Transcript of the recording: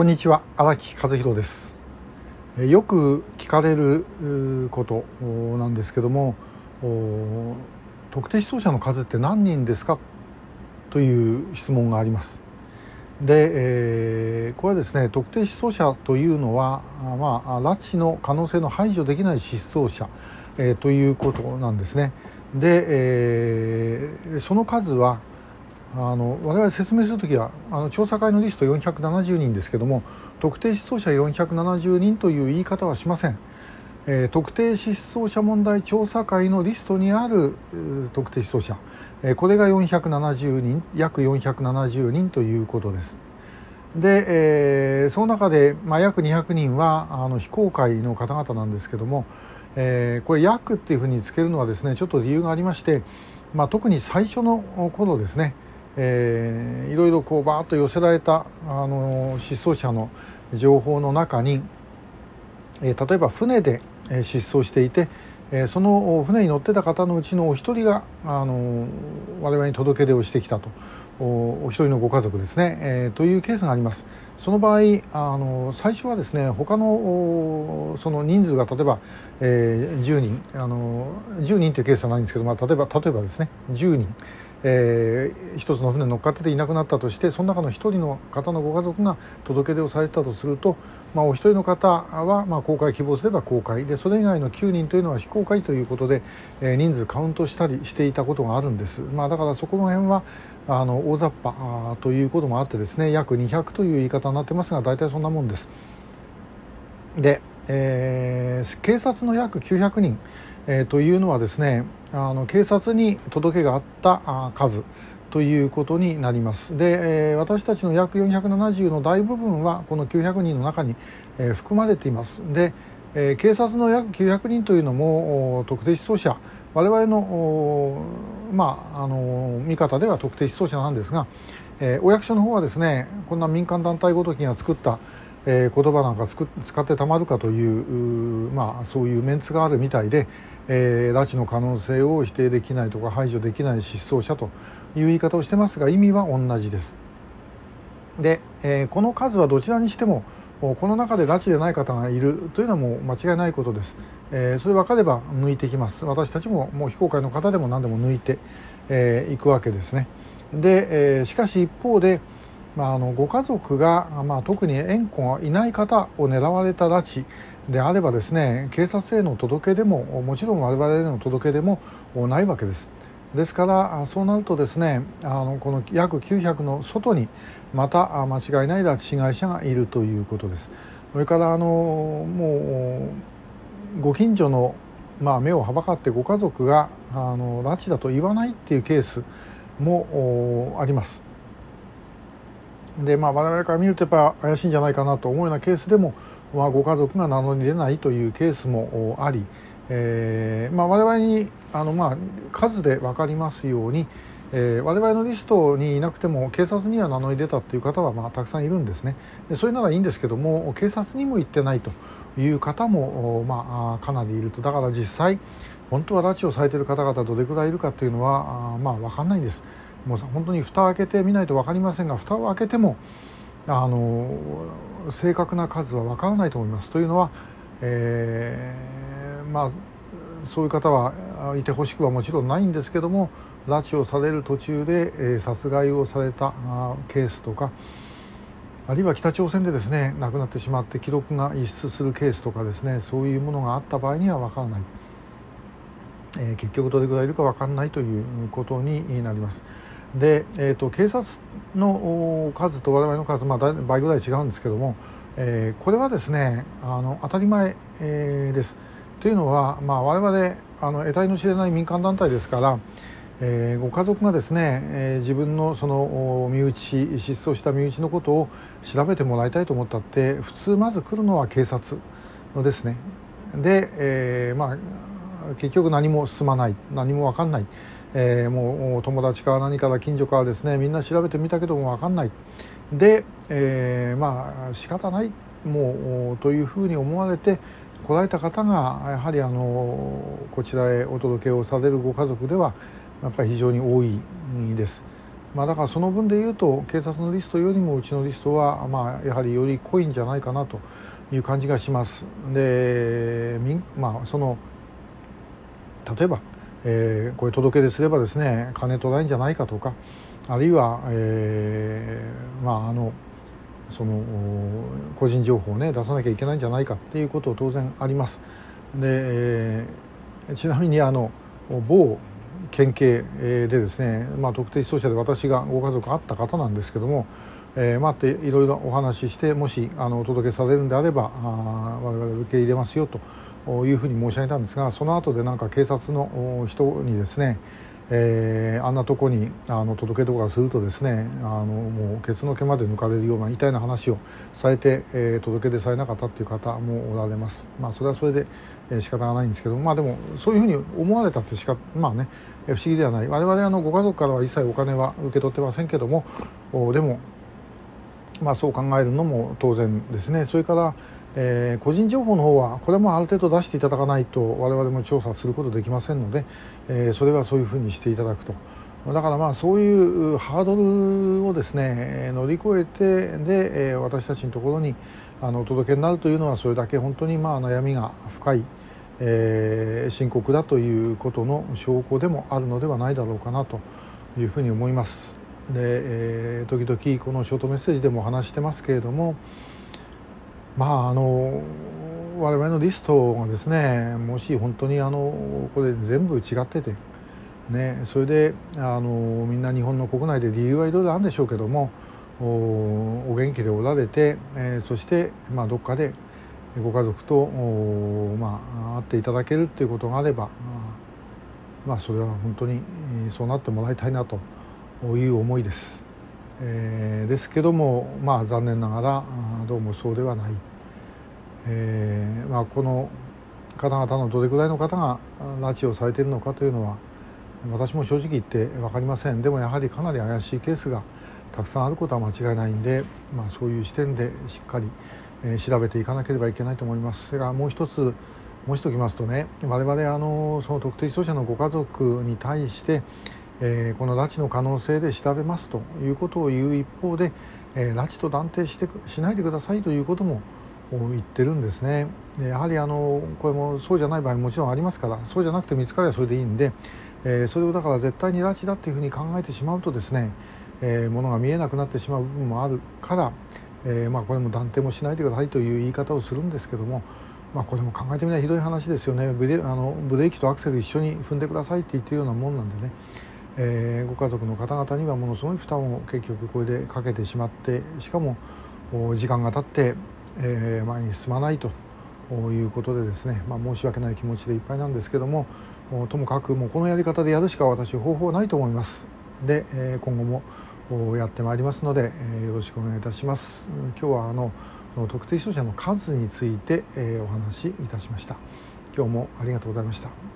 こんにちは荒木和弘です。よく聞かれることなんですけども特定失踪者の数って何人ですか？という質問があります。で、えー、これはですね特定失踪者というのは、まあ、拉致の可能性の排除できない失踪者、えー、ということなんですね。で、えー、その数はあの我々説明するときはあの調査会のリスト470人ですけども特定失踪者470人という言い方はしません、えー、特定失踪者問題調査会のリストにある特定失踪者、えー、これが470人約470人ということです。で、えー、その中で、まあ、約200人はあの非公開の方々なんですけども、えー、これ約っていうふうにつけるのはですねちょっと理由がありまして、まあ、特に最初の頃ですねえー、いろいろこうバーッと寄せられたあの失踪者の情報の中に、えー、例えば船で失踪していて、えー、その船に乗ってた方のうちのお一人があの我々に届け出をしてきたと。お一人のご家族ですね、えー、というケースがあります。その場合あの最初はですね他のその人数が例えば、えー、10人あの10人というケースはないんですけど、まあ、例えば例えばですね10人。えー、一つの船に乗っかってていなくなったとしてその中の一人の方のご家族が届け出をされたとすると、まあ、お一人の方は、まあ、公開希望すれば公開でそれ以外の9人というのは非公開ということで、えー、人数カウントしたりしていたことがあるんです、まあ、だからそこの辺はあの大雑把ということもあってですね約200という言い方になってますが大体そんなもんです。で、えー、警察の約900人えー、というのはですねあの警察に届けがあった数ということになります。で、えー、私たちの約470の大部分はこの900人の中に、えー、含まれています。で、えー、警察の約900人というのも特定失踪者我々のまああの見方では特定失踪者なんですが、えー、お役所の方はですねこんな民間団体ごときが作ったえー、言葉なんか使ってたまるかというまあ、そういうメンツがあるみたいで、えー、拉致の可能性を否定できないとか排除できない失踪者という言い方をしてますが意味は同じです。で、えー、この数はどちらにしてもこの中で拉致でない方がいるというのはもう間違いないことです。えー、それ分かれば抜いていきます。私たちももう非公開の方でも何でも抜いてい、えー、くわけですね。で、えー、しかし一方で、まあ、あのご家族が、まあ、特に縁故がいない方を狙われた拉致であればですね警察への届け出ももちろん我々への届け出もないわけです。ですからそうなるとですねあのこの約900の外にまた間違いない拉致被害者がいるということです。それからあのもうご近所の、まあ、目をはばかってご家族があの拉致だと言わないっていうケースもあります。でまあ我々から見るとやっぱ怪しいんじゃないかなと思うようなケースでも、まあ、ご家族が名乗り出ないというケースもあり、えーまあ、我々にあの、まあ、数で分かりますように、えー、我々のリストにいなくても警察には名乗り出たという方は、まあ、たくさんいるんですねでそれならいいんですけども警察にも行ってないという方も、まあ、かなりいるとだから実際本当は拉致をされている方々どれくらいいるかというのは、まあ、分かんないんです。もう本当に蓋を開けてみないと分かりませんが蓋を開けてもあの正確な数は分からないと思います。というのは、えー、まあそういう方はいてほしくはもちろんないんですけども拉致をされる途中で、えー、殺害をされたケースとかあるいは北朝鮮でですね亡くなってしまって記録が逸失するケースとかですねそういうものがあった場合には分からない、えー、結局どれぐらいいるか分からないということになります。で、えーと、警察の数と我々の数、まあ、倍ぐらい違うんですけども、えー、これはですねあの当たり前、えー、です。というのは、まあ、我々あの得体の知れない民間団体ですから、えー、ご家族がですね、えー、自分のその身内失踪した身内のことを調べてもらいたいと思ったって普通まず来るのは警察ですね。で、えーまあ、結局何も進まない何も分かんない。えー、もう友達か何から近所かですねみんな調べてみたけども分かんないで、えー、まあ仕方ないもうというふうに思われて来られた方がやはりあのこちらへお届けをされるご家族ではやっぱり非常に多いです。まあ、だからその分でいうと警察のリストよりもうちのリストは、まあ、やはりより濃いんじゃないかなという感じがします。で、まあ、その例えば、えー、こういう届け出すればですね金取らないんじゃないかとかあるいは、えー、まああのその個人情報をね出さなきゃいけないんじゃないかっていうこと当然あります。で、えー、ちなみにあの某県警でですね、まあ、特定失踪者で私がご家族あった方なんですけども、えー、待っていろいろお話ししてもしあのお届けされるんであればあ我々受け入れますよというふうに申し上げたんですがその後でなんか警察の人にですねえー、あんなとこにあの届けとかするとですねあのもうケツの毛まで抜かれるような痛いな話をされて、えー、届け出されなかったっていう方もおられます。まあ、それはそれで、えー、仕方がないんですけどまあでもそういうふうに思われたってしかまあね不思議ではない我々あのご家族からは一切お金は受け取ってませんけどもおでもまあそう考えるのも当然ですねそれからえー、個人情報の方はこれもある程度出していただかないと我々も調査することできませんので、えー、それはそういうふうにしていただくとだからまあそういうハードルをですね乗り越えてで、えー、私たちのところにあのお届けになるというのはそれだけ本当にまあ悩みが深い、えー、深刻だということの証拠でもあるのではないだろうかなというふうに思います。で、えー、時々このショートメッセージでも話してますけれどもまああの我々のリストがですねもし本当にあのこれ全部違ってて、ね、それであのみんな日本の国内で理由はいろいろあるんでしょうけどもお元気でおられて、えー、そして、まあ、どっかでご家族と、まあ、会っていただけるっていうことがあれば、まあ、それは本当にそうなってもらいたいなという思いです。えー、ですけども、まあ、残念ながらどうもそうではない、えーまあ、この方々のどれぐらいの方が拉致をされているのかというのは私も正直言って分かりません。でもやはりかなり怪しいケースがたくさんあることは間違いないんで、まあ、そういう視点でしっかり、えー、調べていかなければいけないと思います。それからもう一つ申しておきますとね我々あのその特定失踪者のご家族に対してえー、この拉致の可能性で調べますということを言う一方で、え、拉致と断定してしないでくださいということも言ってるんですね。やはりあのこれもそうじゃない場合ももちろんありますからそうじゃなくて見つかればそれでいいんで、え、それをだから絶対に拉致だっていうふうに考えてしまうとですね、えー、ものが見えなくなってしまう部分もあるから、えー、まあ、これも断定もしないでくださいという言い方をするんですけども、まあ、これも考えてみないひどい話ですよね。ブレあのブレーキとアクセル一緒に踏んでくださいって言ってるようなもんなんでね。え、ご家族の方々にはものすごい負担を結局これでかけてしまってしかも時間が経って、え、前に進まないということでですね、まあ、申し訳ない気持ちでいっぱいなんですけどもともかくもうこのやり方でやるしか私方法はないと思います。で、え、今後もやってまいりますので、え、よろしくお願いいたします。今日はあの特定失踪者の数について、え、お話しいたしました。今日もありがとうございました。